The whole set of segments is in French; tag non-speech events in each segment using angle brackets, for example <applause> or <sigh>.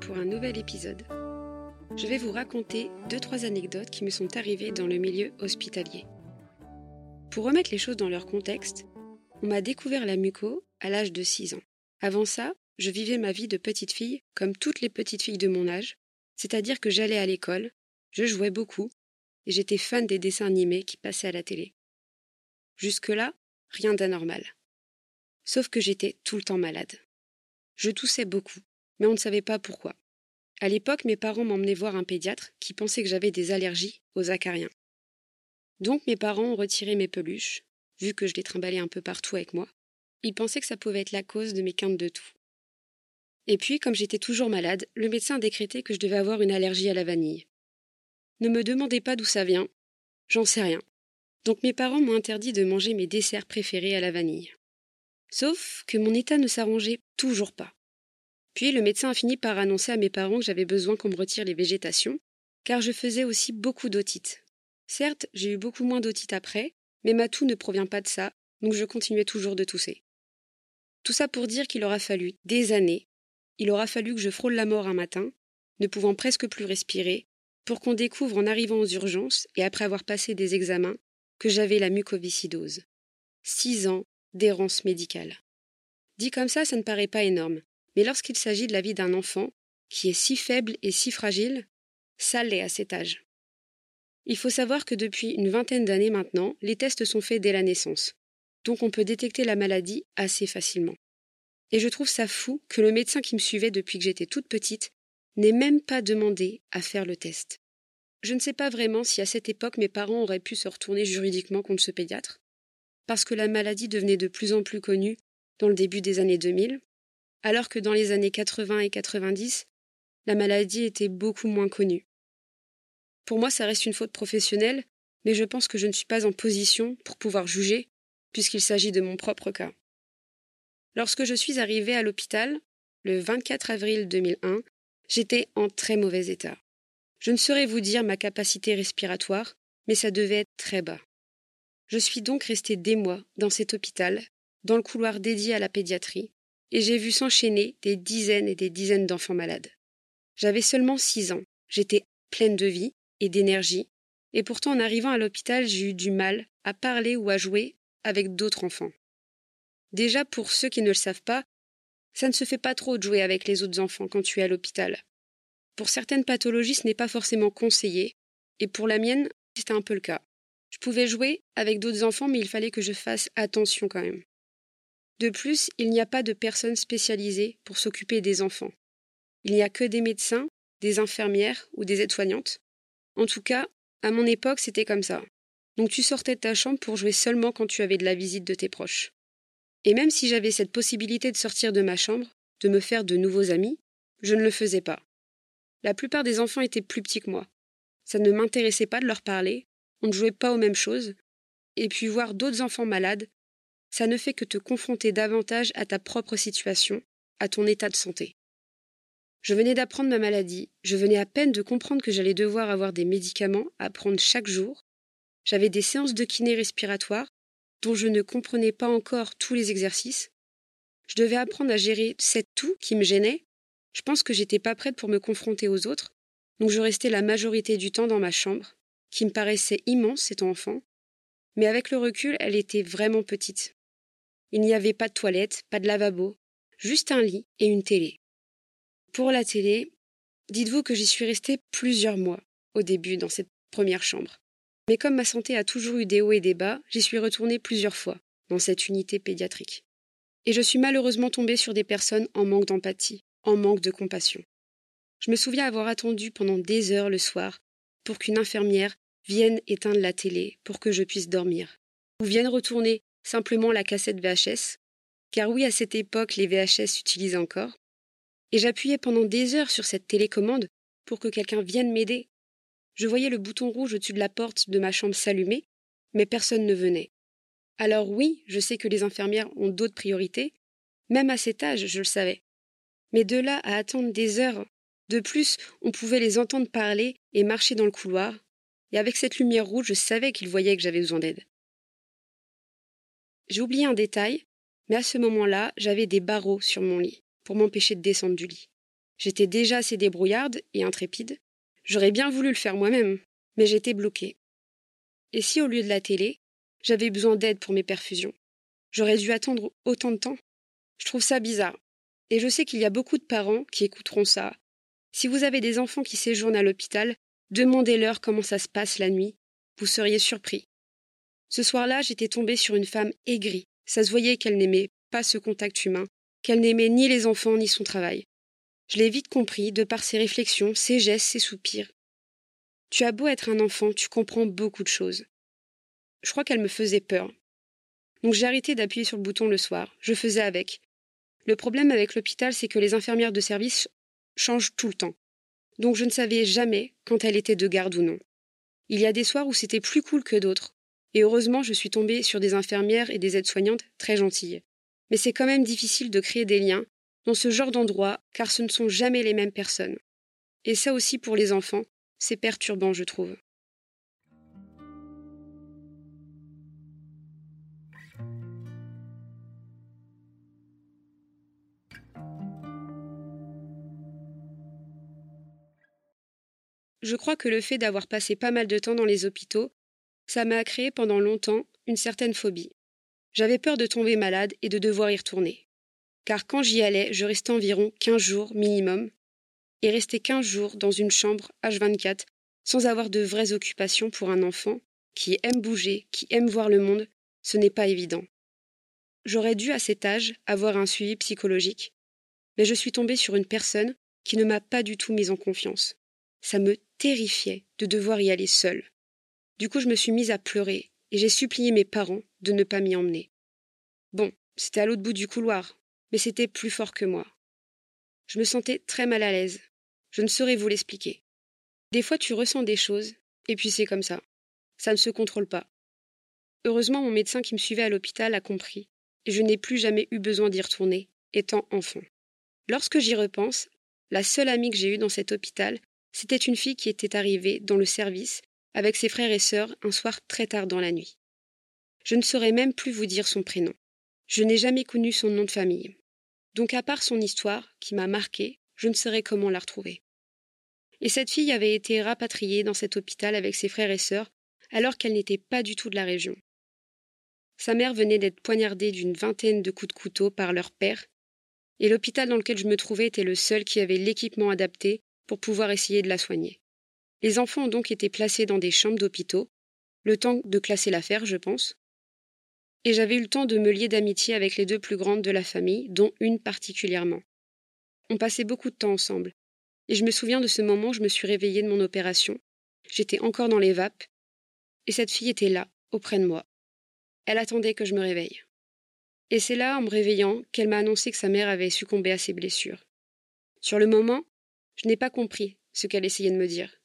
pour un nouvel épisode. Je vais vous raconter deux trois anecdotes qui me sont arrivées dans le milieu hospitalier. Pour remettre les choses dans leur contexte, on m'a découvert la muco à l'âge de 6 ans. Avant ça, je vivais ma vie de petite fille comme toutes les petites filles de mon âge, c'est-à-dire que j'allais à l'école, je jouais beaucoup et j'étais fan des dessins animés qui passaient à la télé. Jusque-là, rien d'anormal. Sauf que j'étais tout le temps malade. Je toussais beaucoup, mais on ne savait pas pourquoi. À l'époque, mes parents m'emmenaient voir un pédiatre qui pensait que j'avais des allergies aux acariens. Donc mes parents ont retiré mes peluches, vu que je les trimballais un peu partout avec moi. Ils pensaient que ça pouvait être la cause de mes quintes de tout. Et puis, comme j'étais toujours malade, le médecin a décrété que je devais avoir une allergie à la vanille. Ne me demandez pas d'où ça vient, j'en sais rien. Donc mes parents m'ont interdit de manger mes desserts préférés à la vanille. Sauf que mon état ne s'arrangeait toujours pas. Puis le médecin a fini par annoncer à mes parents que j'avais besoin qu'on me retire les végétations, car je faisais aussi beaucoup d'otite. Certes, j'ai eu beaucoup moins d'otite après, mais ma toux ne provient pas de ça, donc je continuais toujours de tousser. Tout ça pour dire qu'il aura fallu des années, il aura fallu que je frôle la mort un matin, ne pouvant presque plus respirer, pour qu'on découvre en arrivant aux urgences et après avoir passé des examens que j'avais la mucoviscidose. Six ans d'errance médicale. Dit comme ça, ça ne paraît pas énorme, mais lorsqu'il s'agit de la vie d'un enfant, qui est si faible et si fragile, ça l'est à cet âge. Il faut savoir que depuis une vingtaine d'années maintenant, les tests sont faits dès la naissance, donc on peut détecter la maladie assez facilement. Et je trouve ça fou que le médecin qui me suivait depuis que j'étais toute petite n'ait même pas demandé à faire le test. Je ne sais pas vraiment si à cette époque mes parents auraient pu se retourner juridiquement contre ce pédiatre, parce que la maladie devenait de plus en plus connue dans le début des années 2000, alors que dans les années 80 et 90, la maladie était beaucoup moins connue. Pour moi, ça reste une faute professionnelle, mais je pense que je ne suis pas en position pour pouvoir juger, puisqu'il s'agit de mon propre cas. Lorsque je suis arrivée à l'hôpital, le 24 avril 2001, j'étais en très mauvais état. Je ne saurais vous dire ma capacité respiratoire, mais ça devait être très bas. Je suis donc restée des mois dans cet hôpital, dans le couloir dédié à la pédiatrie, et j'ai vu s'enchaîner des dizaines et des dizaines d'enfants malades. J'avais seulement six ans, j'étais pleine de vie et d'énergie, et pourtant en arrivant à l'hôpital j'ai eu du mal à parler ou à jouer avec d'autres enfants. Déjà pour ceux qui ne le savent pas, ça ne se fait pas trop de jouer avec les autres enfants quand tu es à l'hôpital. Pour certaines pathologies ce n'est pas forcément conseillé, et pour la mienne c'était un peu le cas. Je pouvais jouer avec d'autres enfants, mais il fallait que je fasse attention quand même. De plus, il n'y a pas de personnes spécialisées pour s'occuper des enfants. Il n'y a que des médecins, des infirmières ou des aides-soignantes. En tout cas, à mon époque, c'était comme ça. Donc tu sortais de ta chambre pour jouer seulement quand tu avais de la visite de tes proches. Et même si j'avais cette possibilité de sortir de ma chambre, de me faire de nouveaux amis, je ne le faisais pas. La plupart des enfants étaient plus petits que moi. Ça ne m'intéressait pas de leur parler, on ne jouait pas aux mêmes choses, et puis voir d'autres enfants malades, ça ne fait que te confronter davantage à ta propre situation, à ton état de santé. Je venais d'apprendre ma maladie, je venais à peine de comprendre que j'allais devoir avoir des médicaments à prendre chaque jour, j'avais des séances de kiné respiratoire dont je ne comprenais pas encore tous les exercices, je devais apprendre à gérer cette toux qui me gênait, je pense que j'étais pas prête pour me confronter aux autres, donc je restais la majorité du temps dans ma chambre, qui me paraissait immense, cet enfant, mais avec le recul, elle était vraiment petite. Il n'y avait pas de toilette, pas de lavabo, juste un lit et une télé. Pour la télé, dites-vous que j'y suis restée plusieurs mois au début dans cette première chambre. Mais comme ma santé a toujours eu des hauts et des bas, j'y suis retournée plusieurs fois dans cette unité pédiatrique. Et je suis malheureusement tombée sur des personnes en manque d'empathie, en manque de compassion. Je me souviens avoir attendu pendant des heures le soir pour qu'une infirmière vienne éteindre la télé pour que je puisse dormir, ou vienne retourner simplement la cassette VHS, car oui, à cette époque, les VHS s'utilisaient encore, et j'appuyais pendant des heures sur cette télécommande pour que quelqu'un vienne m'aider. Je voyais le bouton rouge au-dessus de la porte de ma chambre s'allumer, mais personne ne venait. Alors oui, je sais que les infirmières ont d'autres priorités, même à cet âge, je le savais. Mais de là à attendre des heures de plus, on pouvait les entendre parler et marcher dans le couloir, et avec cette lumière rouge, je savais qu'ils voyaient que j'avais besoin d'aide. J'ai oublié un détail, mais à ce moment-là, j'avais des barreaux sur mon lit, pour m'empêcher de descendre du lit. J'étais déjà assez débrouillarde et intrépide. J'aurais bien voulu le faire moi-même, mais j'étais bloquée. Et si au lieu de la télé, j'avais besoin d'aide pour mes perfusions? J'aurais dû attendre autant de temps Je trouve ça bizarre. Et je sais qu'il y a beaucoup de parents qui écouteront ça. Si vous avez des enfants qui séjournent à l'hôpital, demandez-leur comment ça se passe la nuit. Vous seriez surpris. Ce soir-là, j'étais tombée sur une femme aigrie. Ça se voyait qu'elle n'aimait pas ce contact humain, qu'elle n'aimait ni les enfants ni son travail. Je l'ai vite compris, de par ses réflexions, ses gestes, ses soupirs. Tu as beau être un enfant, tu comprends beaucoup de choses. Je crois qu'elle me faisait peur. Donc j'ai arrêté d'appuyer sur le bouton le soir. Je faisais avec. Le problème avec l'hôpital, c'est que les infirmières de service changent tout le temps. Donc je ne savais jamais quand elle était de garde ou non. Il y a des soirs où c'était plus cool que d'autres. Et heureusement, je suis tombée sur des infirmières et des aides-soignantes très gentilles. Mais c'est quand même difficile de créer des liens dans ce genre d'endroit, car ce ne sont jamais les mêmes personnes. Et ça aussi pour les enfants, c'est perturbant, je trouve. Je crois que le fait d'avoir passé pas mal de temps dans les hôpitaux, ça m'a créé pendant longtemps une certaine phobie. J'avais peur de tomber malade et de devoir y retourner. Car quand j'y allais, je restais environ 15 jours minimum, et rester 15 jours dans une chambre H24 sans avoir de vraies occupations pour un enfant qui aime bouger, qui aime voir le monde, ce n'est pas évident. J'aurais dû à cet âge avoir un suivi psychologique, mais je suis tombée sur une personne qui ne m'a pas du tout mise en confiance. Ça me terrifiait de devoir y aller seule. Du coup, je me suis mise à pleurer et j'ai supplié mes parents de ne pas m'y emmener. Bon, c'était à l'autre bout du couloir, mais c'était plus fort que moi. Je me sentais très mal à l'aise. Je ne saurais vous l'expliquer. Des fois, tu ressens des choses, et puis c'est comme ça. Ça ne se contrôle pas. Heureusement, mon médecin qui me suivait à l'hôpital a compris, et je n'ai plus jamais eu besoin d'y retourner, étant enfant. Lorsque j'y repense, la seule amie que j'ai eue dans cet hôpital, c'était une fille qui était arrivée dans le service avec ses frères et sœurs un soir très tard dans la nuit. Je ne saurais même plus vous dire son prénom. Je n'ai jamais connu son nom de famille. Donc à part son histoire, qui m'a marquée, je ne saurais comment la retrouver. Et cette fille avait été rapatriée dans cet hôpital avec ses frères et sœurs, alors qu'elle n'était pas du tout de la région. Sa mère venait d'être poignardée d'une vingtaine de coups de couteau par leur père, et l'hôpital dans lequel je me trouvais était le seul qui avait l'équipement adapté pour pouvoir essayer de la soigner. Les enfants ont donc été placés dans des chambres d'hôpitaux, le temps de classer l'affaire, je pense. Et j'avais eu le temps de me lier d'amitié avec les deux plus grandes de la famille, dont une particulièrement. On passait beaucoup de temps ensemble, et je me souviens de ce moment où je me suis réveillée de mon opération. J'étais encore dans les vapes, et cette fille était là, auprès de moi. Elle attendait que je me réveille. Et c'est là, en me réveillant, qu'elle m'a annoncé que sa mère avait succombé à ses blessures. Sur le moment, je n'ai pas compris ce qu'elle essayait de me dire.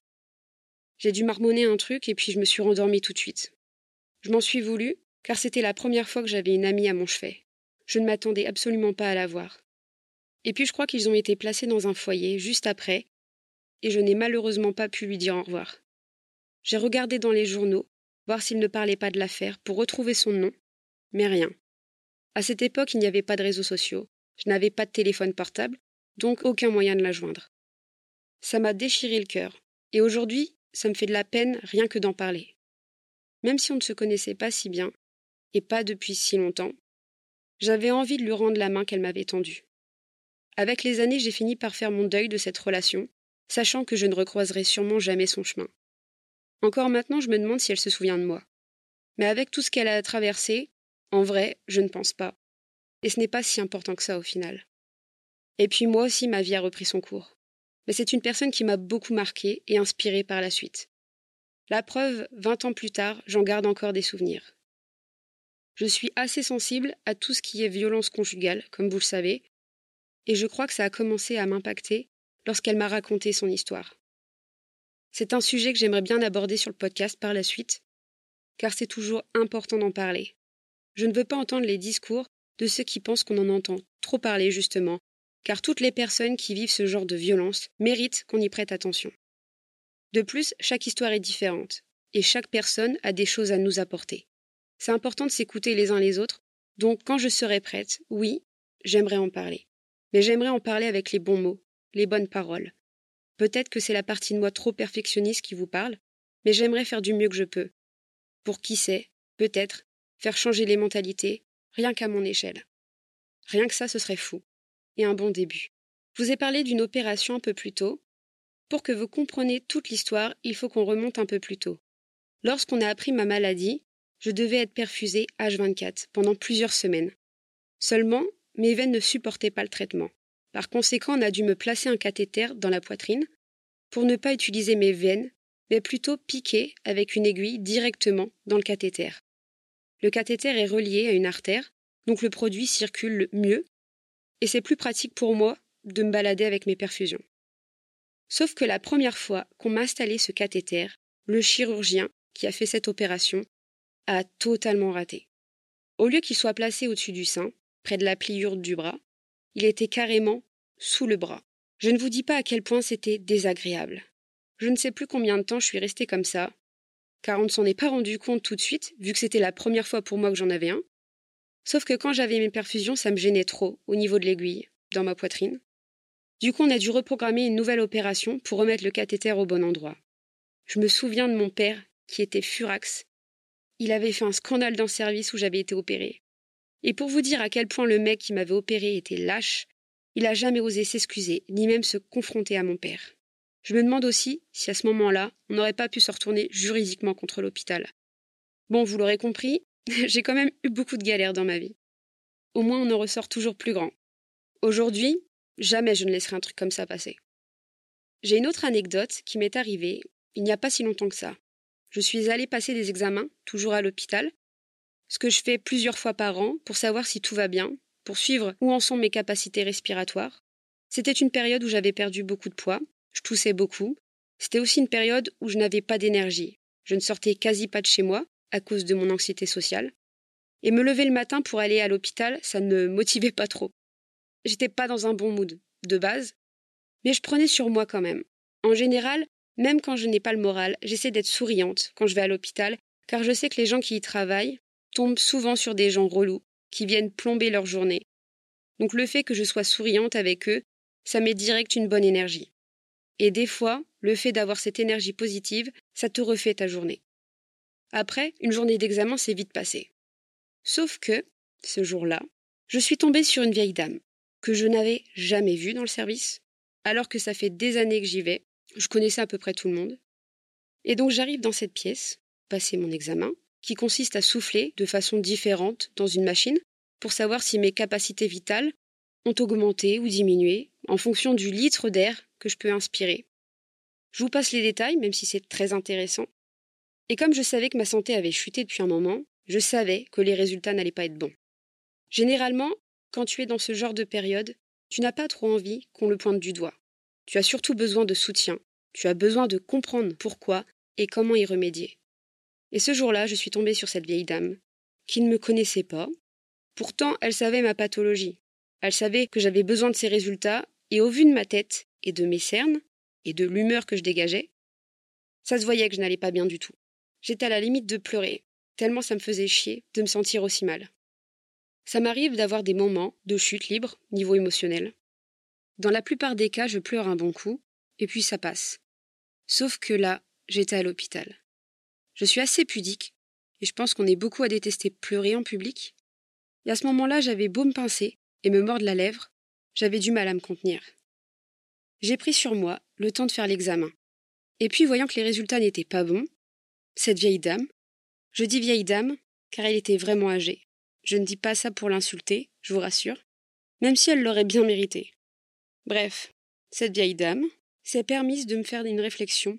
J'ai dû marmonner un truc et puis je me suis rendormie tout de suite. Je m'en suis voulu, car c'était la première fois que j'avais une amie à mon chevet. Je ne m'attendais absolument pas à la voir. Et puis je crois qu'ils ont été placés dans un foyer juste après, et je n'ai malheureusement pas pu lui dire au revoir. J'ai regardé dans les journaux, voir s'il ne parlait pas de l'affaire, pour retrouver son nom, mais rien. À cette époque, il n'y avait pas de réseaux sociaux, je n'avais pas de téléphone portable, donc aucun moyen de la joindre. Ça m'a déchiré le cœur. Et aujourd'hui, ça me fait de la peine rien que d'en parler. Même si on ne se connaissait pas si bien, et pas depuis si longtemps, j'avais envie de lui rendre la main qu'elle m'avait tendue. Avec les années, j'ai fini par faire mon deuil de cette relation, sachant que je ne recroiserai sûrement jamais son chemin. Encore maintenant, je me demande si elle se souvient de moi. Mais avec tout ce qu'elle a traversé, en vrai, je ne pense pas. Et ce n'est pas si important que ça au final. Et puis moi aussi, ma vie a repris son cours mais c'est une personne qui m'a beaucoup marqué et inspiré par la suite. La preuve, vingt ans plus tard, j'en garde encore des souvenirs. Je suis assez sensible à tout ce qui est violence conjugale, comme vous le savez, et je crois que ça a commencé à m'impacter lorsqu'elle m'a raconté son histoire. C'est un sujet que j'aimerais bien aborder sur le podcast par la suite, car c'est toujours important d'en parler. Je ne veux pas entendre les discours de ceux qui pensent qu'on en entend trop parler justement, car toutes les personnes qui vivent ce genre de violence méritent qu'on y prête attention. De plus, chaque histoire est différente, et chaque personne a des choses à nous apporter. C'est important de s'écouter les uns les autres, donc quand je serai prête, oui, j'aimerais en parler. Mais j'aimerais en parler avec les bons mots, les bonnes paroles. Peut-être que c'est la partie de moi trop perfectionniste qui vous parle, mais j'aimerais faire du mieux que je peux. Pour qui sait, peut-être, faire changer les mentalités, rien qu'à mon échelle. Rien que ça, ce serait fou. Et un bon début. Je vous ai parlé d'une opération un peu plus tôt. Pour que vous compreniez toute l'histoire, il faut qu'on remonte un peu plus tôt. Lorsqu'on a appris ma maladie, je devais être perfusée H24 pendant plusieurs semaines. Seulement, mes veines ne supportaient pas le traitement. Par conséquent, on a dû me placer un cathéter dans la poitrine pour ne pas utiliser mes veines, mais plutôt piquer avec une aiguille directement dans le cathéter. Le cathéter est relié à une artère, donc le produit circule mieux, et c'est plus pratique pour moi de me balader avec mes perfusions. Sauf que la première fois qu'on m'a installé ce cathéter, le chirurgien qui a fait cette opération a totalement raté. Au lieu qu'il soit placé au-dessus du sein, près de la pliure du bras, il était carrément sous le bras. Je ne vous dis pas à quel point c'était désagréable. Je ne sais plus combien de temps je suis restée comme ça, car on ne s'en est pas rendu compte tout de suite, vu que c'était la première fois pour moi que j'en avais un. Sauf que quand j'avais mes perfusions, ça me gênait trop au niveau de l'aiguille, dans ma poitrine. Du coup, on a dû reprogrammer une nouvelle opération pour remettre le cathéter au bon endroit. Je me souviens de mon père, qui était furax. Il avait fait un scandale dans le service où j'avais été opérée. Et pour vous dire à quel point le mec qui m'avait opéré était lâche, il n'a jamais osé s'excuser, ni même se confronter à mon père. Je me demande aussi si à ce moment-là, on n'aurait pas pu se retourner juridiquement contre l'hôpital. Bon, vous l'aurez compris, <laughs> j'ai quand même eu beaucoup de galères dans ma vie. Au moins, on en ressort toujours plus grand. Aujourd'hui, jamais je ne laisserai un truc comme ça passer. J'ai une autre anecdote qui m'est arrivée il n'y a pas si longtemps que ça. Je suis allée passer des examens, toujours à l'hôpital, ce que je fais plusieurs fois par an pour savoir si tout va bien, pour suivre où en sont mes capacités respiratoires. C'était une période où j'avais perdu beaucoup de poids, je toussais beaucoup. C'était aussi une période où je n'avais pas d'énergie. Je ne sortais quasi pas de chez moi à cause de mon anxiété sociale. Et me lever le matin pour aller à l'hôpital, ça ne me motivait pas trop. J'étais pas dans un bon mood, de base, mais je prenais sur moi quand même. En général, même quand je n'ai pas le moral, j'essaie d'être souriante quand je vais à l'hôpital, car je sais que les gens qui y travaillent tombe souvent sur des gens relous qui viennent plomber leur journée. Donc le fait que je sois souriante avec eux, ça met direct une bonne énergie. Et des fois, le fait d'avoir cette énergie positive, ça te refait ta journée. Après, une journée d'examen s'est vite passée. Sauf que, ce jour-là, je suis tombée sur une vieille dame, que je n'avais jamais vue dans le service, alors que ça fait des années que j'y vais, je connaissais à peu près tout le monde. Et donc j'arrive dans cette pièce, passer mon examen, qui consiste à souffler de façon différente dans une machine pour savoir si mes capacités vitales ont augmenté ou diminué en fonction du litre d'air que je peux inspirer. Je vous passe les détails, même si c'est très intéressant. Et comme je savais que ma santé avait chuté depuis un moment, je savais que les résultats n'allaient pas être bons. Généralement, quand tu es dans ce genre de période, tu n'as pas trop envie qu'on le pointe du doigt. Tu as surtout besoin de soutien, tu as besoin de comprendre pourquoi et comment y remédier. Et ce jour-là, je suis tombée sur cette vieille dame, qui ne me connaissait pas. Pourtant, elle savait ma pathologie. Elle savait que j'avais besoin de ces résultats, et au vu de ma tête et de mes cernes, et de l'humeur que je dégageais, ça se voyait que je n'allais pas bien du tout. J'étais à la limite de pleurer, tellement ça me faisait chier de me sentir aussi mal. Ça m'arrive d'avoir des moments de chute libre, niveau émotionnel. Dans la plupart des cas, je pleure un bon coup, et puis ça passe. Sauf que là, j'étais à l'hôpital. Je suis assez pudique, et je pense qu'on est beaucoup à détester pleurer en public. Et à ce moment-là, j'avais beau me pincer et me mordre la lèvre, j'avais du mal à me contenir. J'ai pris sur moi le temps de faire l'examen. Et puis, voyant que les résultats n'étaient pas bons, cette vieille dame, je dis vieille dame, car elle était vraiment âgée. Je ne dis pas ça pour l'insulter, je vous rassure, même si elle l'aurait bien mérité. Bref, cette vieille dame s'est permise de me faire une réflexion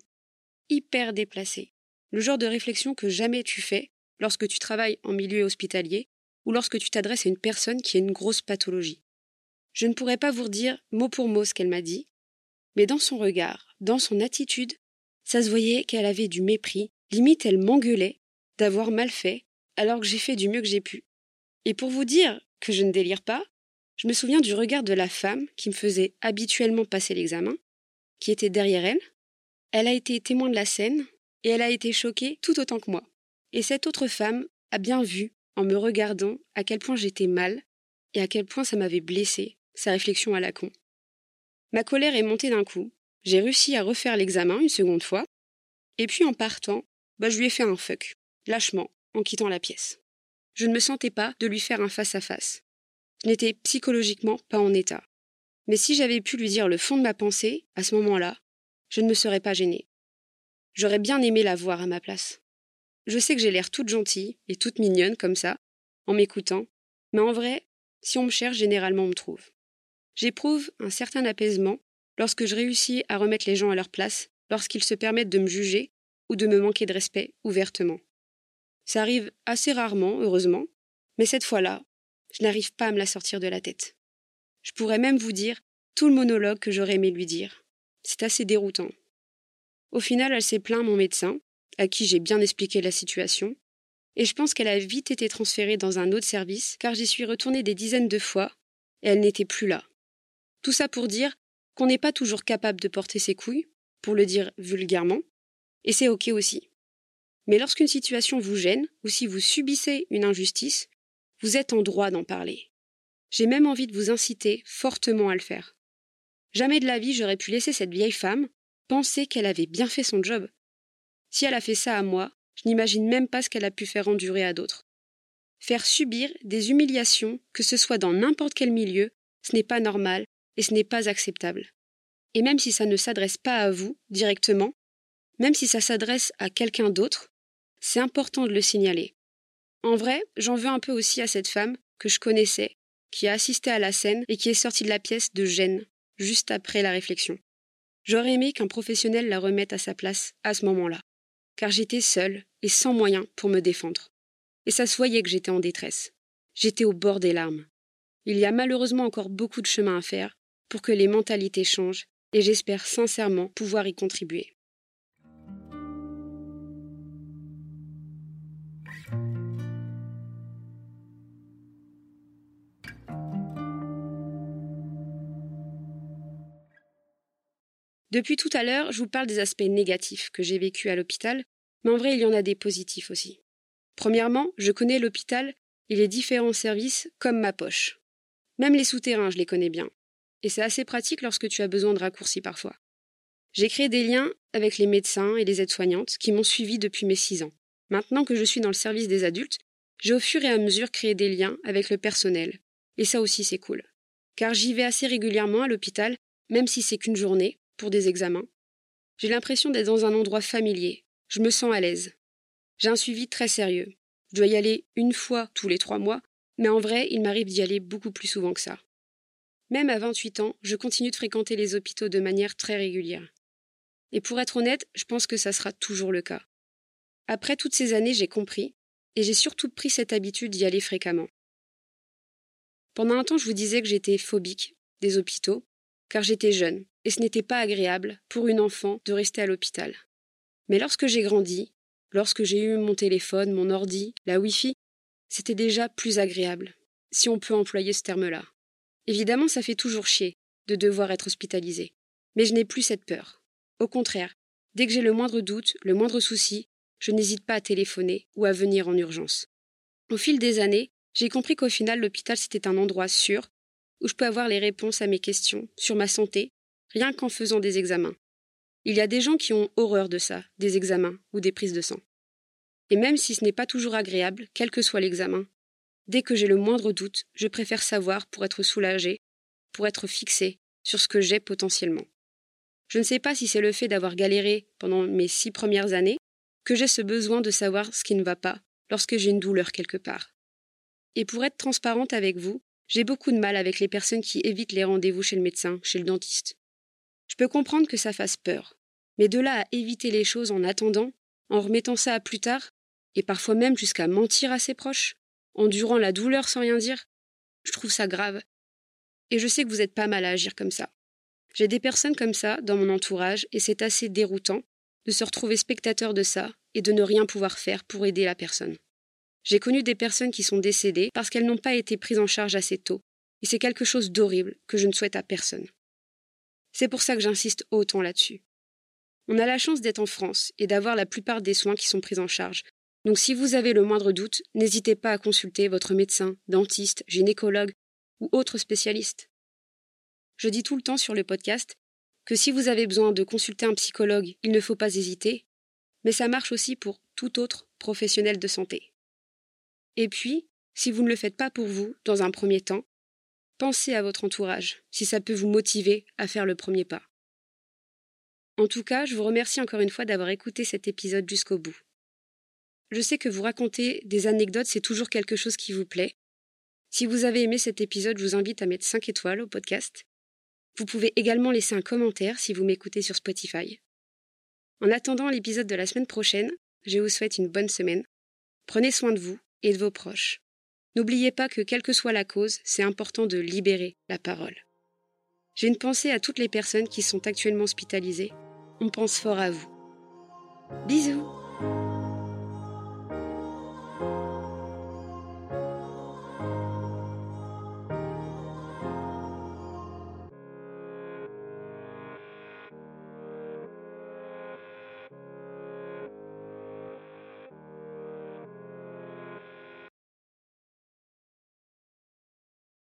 hyper déplacée le genre de réflexion que jamais tu fais lorsque tu travailles en milieu hospitalier ou lorsque tu t'adresses à une personne qui a une grosse pathologie. Je ne pourrais pas vous redire mot pour mot ce qu'elle m'a dit, mais dans son regard, dans son attitude, ça se voyait qu'elle avait du mépris, limite elle m'engueulait d'avoir mal fait alors que j'ai fait du mieux que j'ai pu. Et pour vous dire que je ne délire pas, je me souviens du regard de la femme qui me faisait habituellement passer l'examen, qui était derrière elle. Elle a été témoin de la scène, et elle a été choquée tout autant que moi. Et cette autre femme a bien vu, en me regardant, à quel point j'étais mal et à quel point ça m'avait blessé, sa réflexion à la con. Ma colère est montée d'un coup. J'ai réussi à refaire l'examen une seconde fois. Et puis en partant, bah, je lui ai fait un fuck, lâchement, en quittant la pièce. Je ne me sentais pas de lui faire un face-à-face. Je n'étais psychologiquement pas en état. Mais si j'avais pu lui dire le fond de ma pensée, à ce moment-là, je ne me serais pas gênée. J'aurais bien aimé la voir à ma place. Je sais que j'ai l'air toute gentille et toute mignonne comme ça, en m'écoutant, mais en vrai, si on me cherche, généralement on me trouve. J'éprouve un certain apaisement lorsque je réussis à remettre les gens à leur place, lorsqu'ils se permettent de me juger ou de me manquer de respect ouvertement. Ça arrive assez rarement, heureusement, mais cette fois-là, je n'arrive pas à me la sortir de la tête. Je pourrais même vous dire tout le monologue que j'aurais aimé lui dire. C'est assez déroutant. Au final, elle s'est plaint mon médecin, à qui j'ai bien expliqué la situation, et je pense qu'elle a vite été transférée dans un autre service, car j'y suis retournée des dizaines de fois, et elle n'était plus là. Tout ça pour dire qu'on n'est pas toujours capable de porter ses couilles, pour le dire vulgairement, et c'est ok aussi. Mais lorsqu'une situation vous gêne, ou si vous subissez une injustice, vous êtes en droit d'en parler. J'ai même envie de vous inciter fortement à le faire. Jamais de la vie j'aurais pu laisser cette vieille femme penser qu'elle avait bien fait son job. Si elle a fait ça à moi, je n'imagine même pas ce qu'elle a pu faire endurer à d'autres. Faire subir des humiliations, que ce soit dans n'importe quel milieu, ce n'est pas normal et ce n'est pas acceptable. Et même si ça ne s'adresse pas à vous directement, même si ça s'adresse à quelqu'un d'autre, c'est important de le signaler. En vrai, j'en veux un peu aussi à cette femme que je connaissais, qui a assisté à la scène et qui est sortie de la pièce de gêne, juste après la réflexion. J'aurais aimé qu'un professionnel la remette à sa place à ce moment-là, car j'étais seule et sans moyens pour me défendre. Et ça se voyait que j'étais en détresse. J'étais au bord des larmes. Il y a malheureusement encore beaucoup de chemin à faire pour que les mentalités changent, et j'espère sincèrement pouvoir y contribuer. Depuis tout à l'heure, je vous parle des aspects négatifs que j'ai vécus à l'hôpital, mais en vrai, il y en a des positifs aussi. Premièrement, je connais l'hôpital et les différents services comme ma poche. Même les souterrains, je les connais bien. Et c'est assez pratique lorsque tu as besoin de raccourcis parfois. J'ai créé des liens avec les médecins et les aides-soignantes qui m'ont suivi depuis mes six ans. Maintenant que je suis dans le service des adultes, j'ai au fur et à mesure créé des liens avec le personnel. Et ça aussi, c'est cool. Car j'y vais assez régulièrement à l'hôpital, même si c'est qu'une journée, pour des examens. J'ai l'impression d'être dans un endroit familier. Je me sens à l'aise. J'ai un suivi très sérieux. Je dois y aller une fois tous les trois mois, mais en vrai, il m'arrive d'y aller beaucoup plus souvent que ça. Même à 28 ans, je continue de fréquenter les hôpitaux de manière très régulière. Et pour être honnête, je pense que ça sera toujours le cas. Après toutes ces années, j'ai compris, et j'ai surtout pris cette habitude d'y aller fréquemment. Pendant un temps, je vous disais que j'étais phobique des hôpitaux, car j'étais jeune, et ce n'était pas agréable pour une enfant de rester à l'hôpital. Mais lorsque j'ai grandi, lorsque j'ai eu mon téléphone, mon ordi, la Wi-Fi, c'était déjà plus agréable, si on peut employer ce terme-là. Évidemment, ça fait toujours chier de devoir être hospitalisé, mais je n'ai plus cette peur. Au contraire, dès que j'ai le moindre doute, le moindre souci, je n'hésite pas à téléphoner ou à venir en urgence. Au fil des années, j'ai compris qu'au final, l'hôpital c'était un endroit sûr où je peux avoir les réponses à mes questions sur ma santé rien qu'en faisant des examens. Il y a des gens qui ont horreur de ça, des examens ou des prises de sang. Et même si ce n'est pas toujours agréable, quel que soit l'examen, dès que j'ai le moindre doute, je préfère savoir pour être soulagé, pour être fixé sur ce que j'ai potentiellement. Je ne sais pas si c'est le fait d'avoir galéré pendant mes six premières années que j'ai ce besoin de savoir ce qui ne va pas lorsque j'ai une douleur quelque part. Et pour être transparente avec vous, j'ai beaucoup de mal avec les personnes qui évitent les rendez-vous chez le médecin, chez le dentiste. Je peux comprendre que ça fasse peur, mais de là à éviter les choses en attendant, en remettant ça à plus tard, et parfois même jusqu'à mentir à ses proches, endurant la douleur sans rien dire, je trouve ça grave. Et je sais que vous êtes pas mal à agir comme ça. J'ai des personnes comme ça dans mon entourage, et c'est assez déroutant de se retrouver spectateur de ça et de ne rien pouvoir faire pour aider la personne. J'ai connu des personnes qui sont décédées parce qu'elles n'ont pas été prises en charge assez tôt, et c'est quelque chose d'horrible que je ne souhaite à personne. C'est pour ça que j'insiste autant là-dessus. On a la chance d'être en France et d'avoir la plupart des soins qui sont pris en charge. Donc si vous avez le moindre doute, n'hésitez pas à consulter votre médecin, dentiste, gynécologue ou autre spécialiste. Je dis tout le temps sur le podcast que si vous avez besoin de consulter un psychologue, il ne faut pas hésiter, mais ça marche aussi pour tout autre professionnel de santé. Et puis, si vous ne le faites pas pour vous, dans un premier temps, pensez à votre entourage, si ça peut vous motiver à faire le premier pas. En tout cas, je vous remercie encore une fois d'avoir écouté cet épisode jusqu'au bout. Je sais que vous raconter des anecdotes, c'est toujours quelque chose qui vous plaît. Si vous avez aimé cet épisode, je vous invite à mettre 5 étoiles au podcast. Vous pouvez également laisser un commentaire si vous m'écoutez sur Spotify. En attendant l'épisode de la semaine prochaine, je vous souhaite une bonne semaine. Prenez soin de vous et de vos proches. N'oubliez pas que quelle que soit la cause, c'est important de libérer la parole. J'ai une pensée à toutes les personnes qui sont actuellement hospitalisées. On pense fort à vous. Bisous